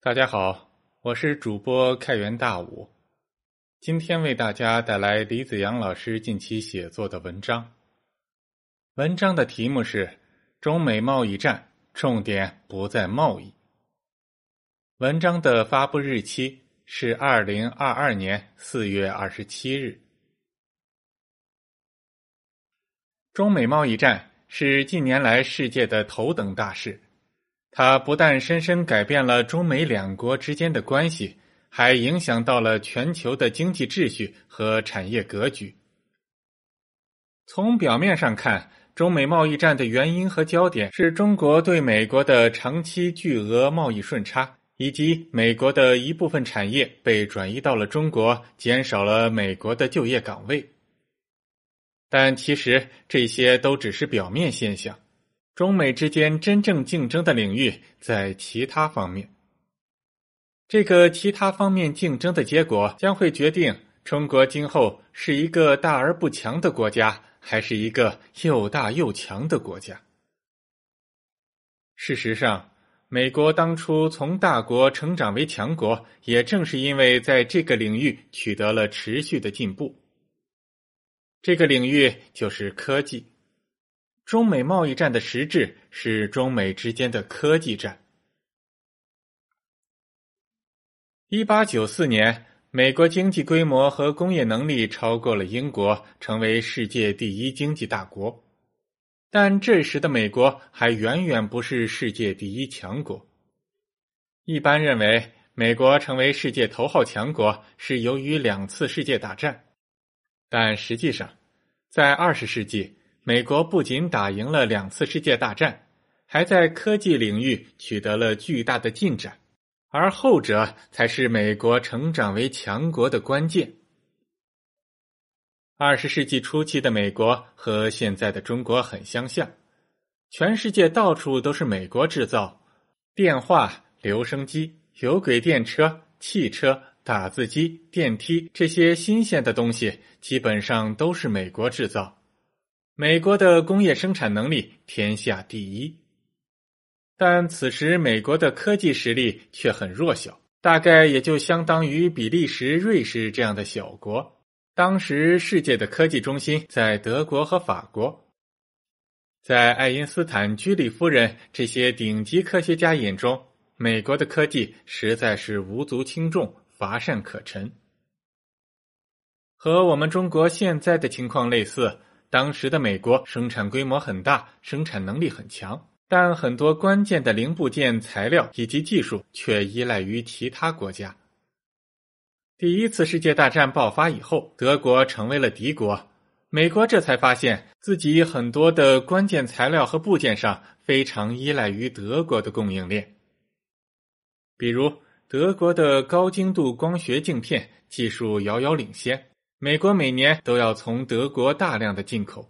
大家好，我是主播开元大武，今天为大家带来李子阳老师近期写作的文章。文章的题目是《中美贸易战》，重点不在贸易。文章的发布日期是二零二二年四月二十七日。中美贸易战是近年来世界的头等大事。它不但深深改变了中美两国之间的关系，还影响到了全球的经济秩序和产业格局。从表面上看，中美贸易战的原因和焦点是中国对美国的长期巨额贸易顺差，以及美国的一部分产业被转移到了中国，减少了美国的就业岗位。但其实这些都只是表面现象。中美之间真正竞争的领域在其他方面，这个其他方面竞争的结果将会决定中国今后是一个大而不强的国家，还是一个又大又强的国家。事实上，美国当初从大国成长为强国，也正是因为在这个领域取得了持续的进步。这个领域就是科技。中美贸易战的实质是中美之间的科技战。一八九四年，美国经济规模和工业能力超过了英国，成为世界第一经济大国。但这时的美国还远远不是世界第一强国。一般认为，美国成为世界头号强国是由于两次世界大战，但实际上，在二十世纪。美国不仅打赢了两次世界大战，还在科技领域取得了巨大的进展，而后者才是美国成长为强国的关键。二十世纪初期的美国和现在的中国很相像，全世界到处都是美国制造，电话、留声机、有轨电车、汽车、打字机、电梯这些新鲜的东西，基本上都是美国制造。美国的工业生产能力天下第一，但此时美国的科技实力却很弱小，大概也就相当于比利时、瑞士这样的小国。当时世界的科技中心在德国和法国，在爱因斯坦、居里夫人这些顶级科学家眼中，美国的科技实在是无足轻重、乏善可陈，和我们中国现在的情况类似。当时的美国生产规模很大，生产能力很强，但很多关键的零部件、材料以及技术却依赖于其他国家。第一次世界大战爆发以后，德国成为了敌国，美国这才发现自己很多的关键材料和部件上非常依赖于德国的供应链，比如德国的高精度光学镜片技术遥遥领先。美国每年都要从德国大量的进口，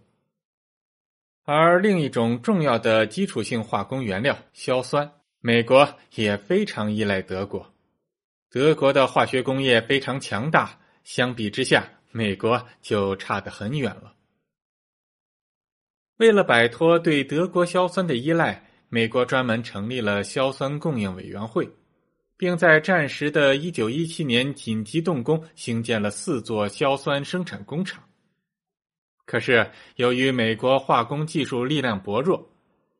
而另一种重要的基础性化工原料硝酸，美国也非常依赖德国。德国的化学工业非常强大，相比之下，美国就差得很远了。为了摆脱对德国硝酸的依赖，美国专门成立了硝酸供应委员会。并在战时的1917年紧急动工兴建了四座硝酸生产工厂。可是，由于美国化工技术力量薄弱，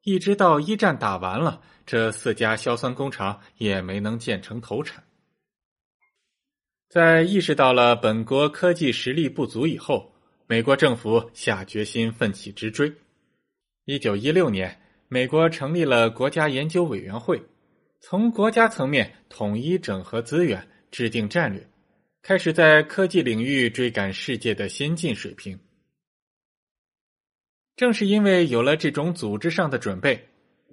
一直到一战打完了，这四家硝酸工厂也没能建成投产。在意识到了本国科技实力不足以后，美国政府下决心奋起直追。1916年，美国成立了国家研究委员会。从国家层面统一整合资源，制定战略，开始在科技领域追赶世界的先进水平。正是因为有了这种组织上的准备，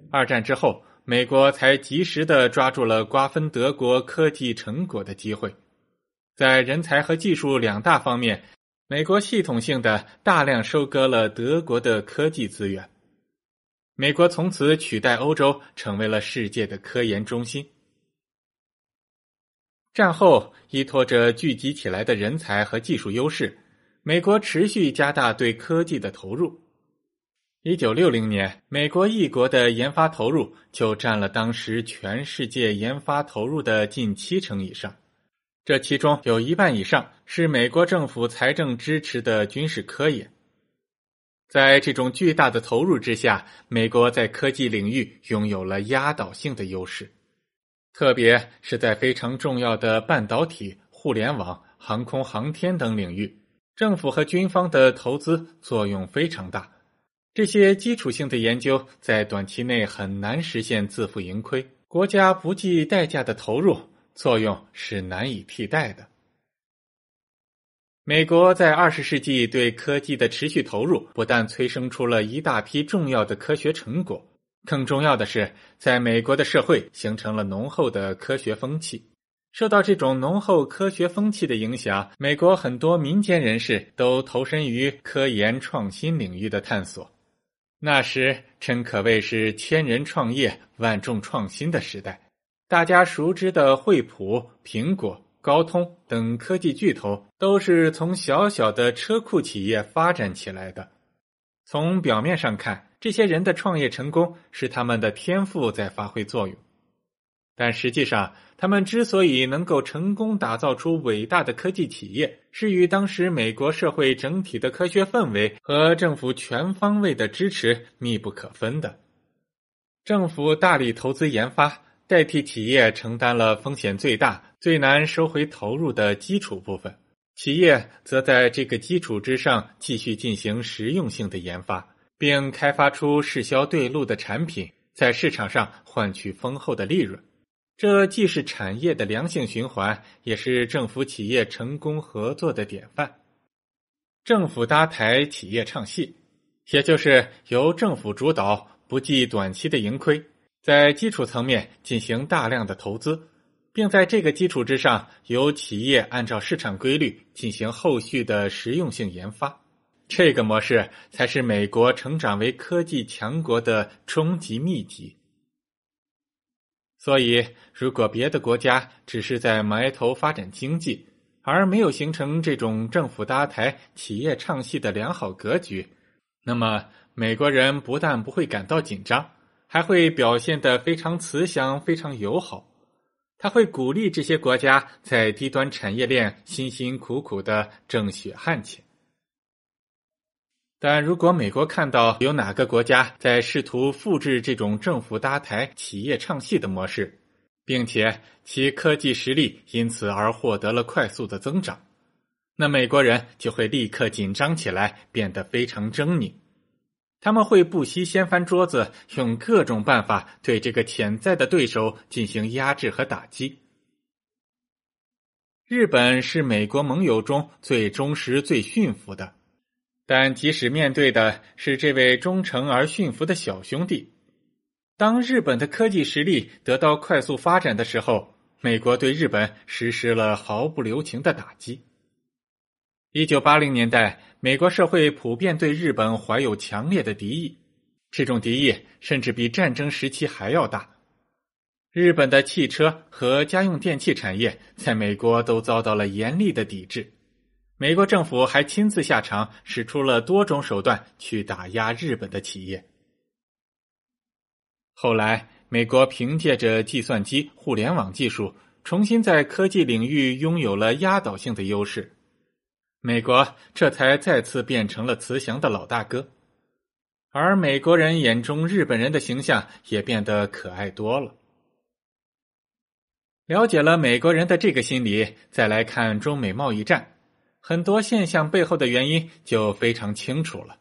二战之后，美国才及时的抓住了瓜分德国科技成果的机会，在人才和技术两大方面，美国系统性的大量收割了德国的科技资源。美国从此取代欧洲，成为了世界的科研中心。战后，依托着聚集起来的人才和技术优势，美国持续加大对科技的投入。一九六零年，美国一国的研发投入就占了当时全世界研发投入的近七成以上，这其中有一半以上是美国政府财政支持的军事科研。在这种巨大的投入之下，美国在科技领域拥有了压倒性的优势，特别是在非常重要的半导体、互联网、航空航天等领域，政府和军方的投资作用非常大。这些基础性的研究在短期内很难实现自负盈亏，国家不计代价的投入作用是难以替代的。美国在二十世纪对科技的持续投入，不但催生出了一大批重要的科学成果，更重要的是，在美国的社会形成了浓厚的科学风气。受到这种浓厚科学风气的影响，美国很多民间人士都投身于科研创新领域的探索。那时真可谓是千人创业、万众创新的时代。大家熟知的惠普、苹果、高通等科技巨头，都是从小小的车库企业发展起来的。从表面上看，这些人的创业成功是他们的天赋在发挥作用。但实际上，他们之所以能够成功打造出伟大的科技企业，是与当时美国社会整体的科学氛围和政府全方位的支持密不可分的。政府大力投资研发，代替企业承担了风险最大、最难收回投入的基础部分，企业则在这个基础之上继续进行实用性的研发，并开发出适销对路的产品，在市场上换取丰厚的利润。这既是产业的良性循环，也是政府企业成功合作的典范。政府搭台企业唱戏，也就是由政府主导，不计短期的盈亏，在基础层面进行大量的投资，并在这个基础之上，由企业按照市场规律进行后续的实用性研发。这个模式才是美国成长为科技强国的终极秘籍。所以，如果别的国家只是在埋头发展经济，而没有形成这种政府搭台、企业唱戏的良好格局，那么美国人不但不会感到紧张，还会表现得非常慈祥、非常友好。他会鼓励这些国家在低端产业链辛辛苦苦的挣血汗钱。但如果美国看到有哪个国家在试图复制这种政府搭台、企业唱戏的模式，并且其科技实力因此而获得了快速的增长，那美国人就会立刻紧张起来，变得非常狰狞。他们会不惜掀翻桌子，用各种办法对这个潜在的对手进行压制和打击。日本是美国盟友中最忠实、最驯服的。但即使面对的是这位忠诚而驯服的小兄弟，当日本的科技实力得到快速发展的时候，美国对日本实施了毫不留情的打击。一九八零年代，美国社会普遍对日本怀有强烈的敌意，这种敌意甚至比战争时期还要大。日本的汽车和家用电器产业在美国都遭到了严厉的抵制。美国政府还亲自下场，使出了多种手段去打压日本的企业。后来，美国凭借着计算机、互联网技术，重新在科技领域拥有了压倒性的优势，美国这才再次变成了慈祥的老大哥，而美国人眼中日本人的形象也变得可爱多了。了解了美国人的这个心理，再来看中美贸易战。很多现象背后的原因就非常清楚了。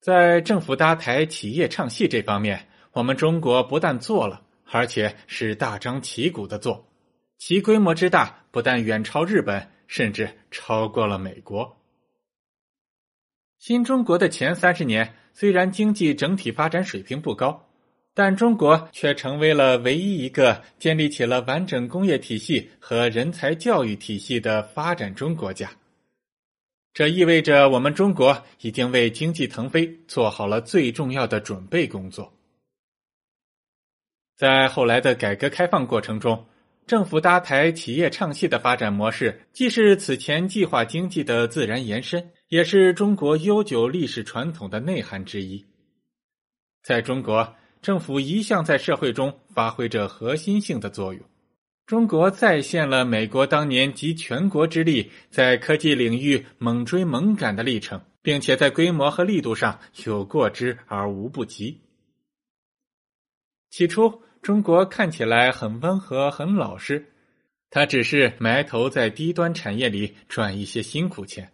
在政府搭台、企业唱戏这方面，我们中国不但做了，而且是大张旗鼓的做，其规模之大不但远超日本，甚至超过了美国。新中国的前三十年，虽然经济整体发展水平不高。但中国却成为了唯一一个建立起了完整工业体系和人才教育体系的发展中国家。这意味着我们中国已经为经济腾飞做好了最重要的准备工作。在后来的改革开放过程中，政府搭台、企业唱戏的发展模式，既是此前计划经济的自然延伸，也是中国悠久历史传统的内涵之一。在中国，政府一向在社会中发挥着核心性的作用。中国再现了美国当年集全国之力在科技领域猛追猛赶的历程，并且在规模和力度上有过之而无不及。起初，中国看起来很温和、很老实，他只是埋头在低端产业里赚一些辛苦钱。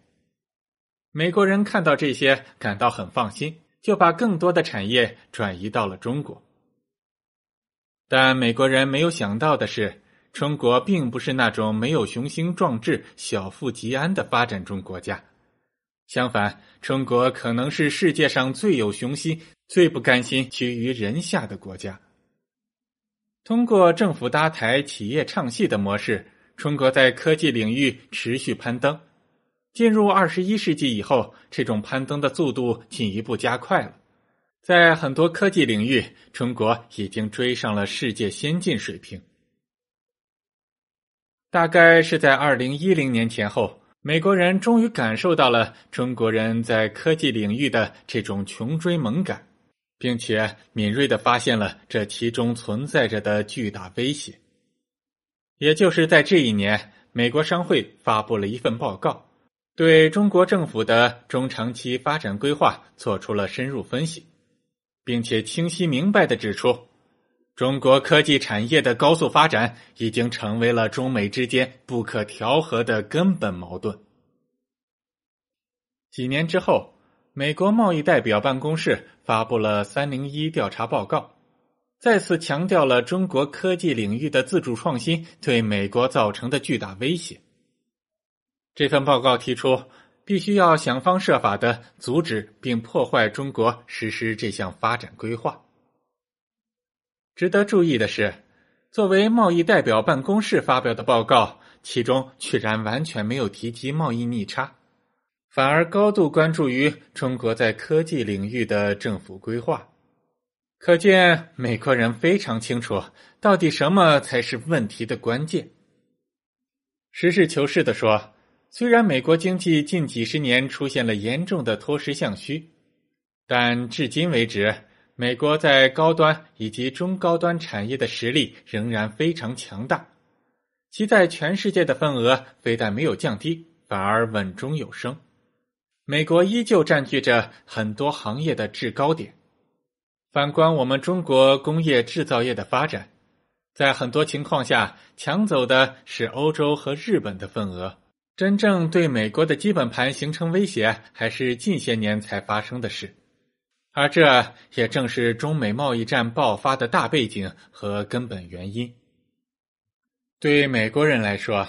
美国人看到这些，感到很放心。就把更多的产业转移到了中国，但美国人没有想到的是，中国并不是那种没有雄心壮志、小富即安的发展中国家。相反，中国可能是世界上最有雄心、最不甘心屈于人下的国家。通过政府搭台、企业唱戏的模式，中国在科技领域持续攀登。进入二十一世纪以后，这种攀登的速度进一步加快了。在很多科技领域，中国已经追上了世界先进水平。大概是在二零一零年前后，美国人终于感受到了中国人在科技领域的这种穷追猛赶，并且敏锐的发现了这其中存在着的巨大威胁。也就是在这一年，美国商会发布了一份报告。对中国政府的中长期发展规划做出了深入分析，并且清晰明白的指出，中国科技产业的高速发展已经成为了中美之间不可调和的根本矛盾。几年之后，美国贸易代表办公室发布了“三零一”调查报告，再次强调了中国科技领域的自主创新对美国造成的巨大威胁。这份报告提出，必须要想方设法的阻止并破坏中国实施这项发展规划。值得注意的是，作为贸易代表办公室发表的报告，其中居然完全没有提及贸易逆差，反而高度关注于中国在科技领域的政府规划。可见，美国人非常清楚到底什么才是问题的关键。实事求是的说。虽然美国经济近几十年出现了严重的脱实向虚，但至今为止，美国在高端以及中高端产业的实力仍然非常强大，其在全世界的份额非但没有降低，反而稳中有升。美国依旧占据着很多行业的制高点。反观我们中国工业制造业的发展，在很多情况下抢走的是欧洲和日本的份额。真正对美国的基本盘形成威胁，还是近些年才发生的事，而这也正是中美贸易战爆发的大背景和根本原因。对美国人来说，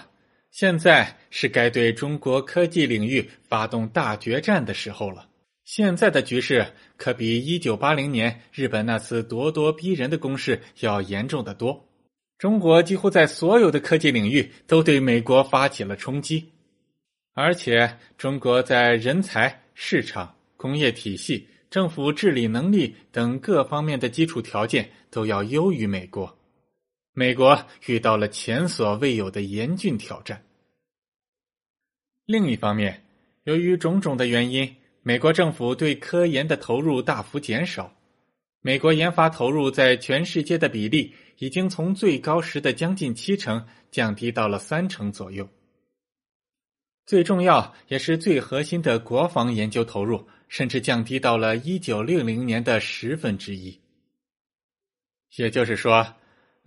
现在是该对中国科技领域发动大决战的时候了。现在的局势可比一九八零年日本那次咄咄逼人的攻势要严重的多。中国几乎在所有的科技领域都对美国发起了冲击。而且，中国在人才、市场、工业体系、政府治理能力等各方面的基础条件都要优于美国。美国遇到了前所未有的严峻挑战。另一方面，由于种种的原因，美国政府对科研的投入大幅减少，美国研发投入在全世界的比例已经从最高时的将近七成降低到了三成左右。最重要也是最核心的国防研究投入，甚至降低到了一九六零年的十分之一。也就是说，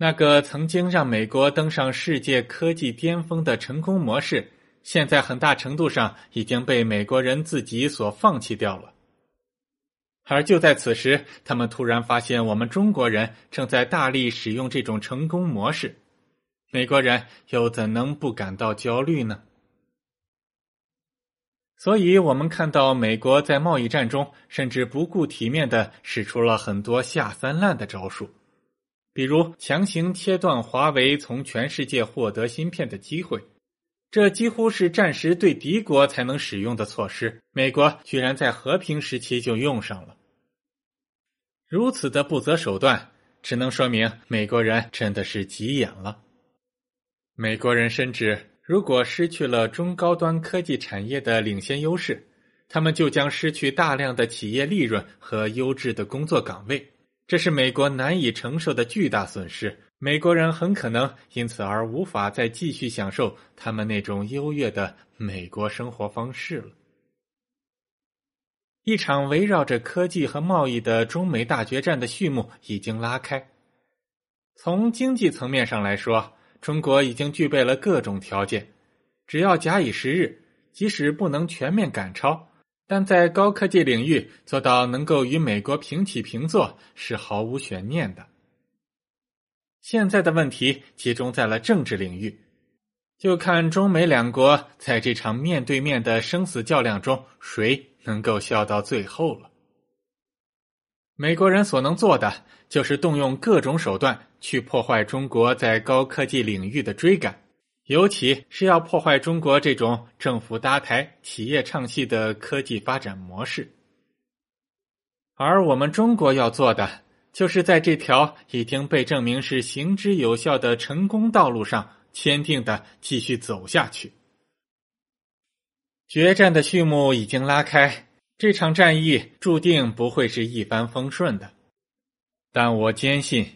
那个曾经让美国登上世界科技巅峰的成功模式，现在很大程度上已经被美国人自己所放弃掉了。而就在此时，他们突然发现，我们中国人正在大力使用这种成功模式，美国人又怎能不感到焦虑呢？所以，我们看到美国在贸易战中甚至不顾体面的使出了很多下三滥的招数，比如强行切断华为从全世界获得芯片的机会，这几乎是战时对敌国才能使用的措施，美国居然在和平时期就用上了。如此的不择手段，只能说明美国人真的是急眼了。美国人深知。如果失去了中高端科技产业的领先优势，他们就将失去大量的企业利润和优质的工作岗位，这是美国难以承受的巨大损失。美国人很可能因此而无法再继续享受他们那种优越的美国生活方式了。一场围绕着科技和贸易的中美大决战的序幕已经拉开。从经济层面上来说，中国已经具备了各种条件，只要假以时日，即使不能全面赶超。但在高科技领域做到能够与美国平起平坐是毫无悬念的。现在的问题集中在了政治领域，就看中美两国在这场面对面的生死较量中谁能够笑到最后了。美国人所能做的就是动用各种手段去破坏中国在高科技领域的追赶。尤其是要破坏中国这种政府搭台、企业唱戏的科技发展模式，而我们中国要做的，就是在这条已经被证明是行之有效的成功道路上坚定的继续走下去。决战的序幕已经拉开，这场战役注定不会是一帆风顺的，但我坚信，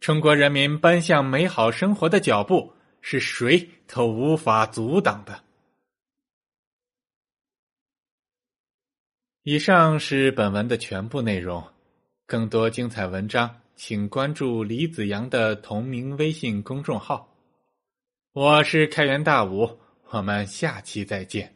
中国人民奔向美好生活的脚步。是谁都无法阻挡的。以上是本文的全部内容，更多精彩文章，请关注李子阳的同名微信公众号。我是开元大武，我们下期再见。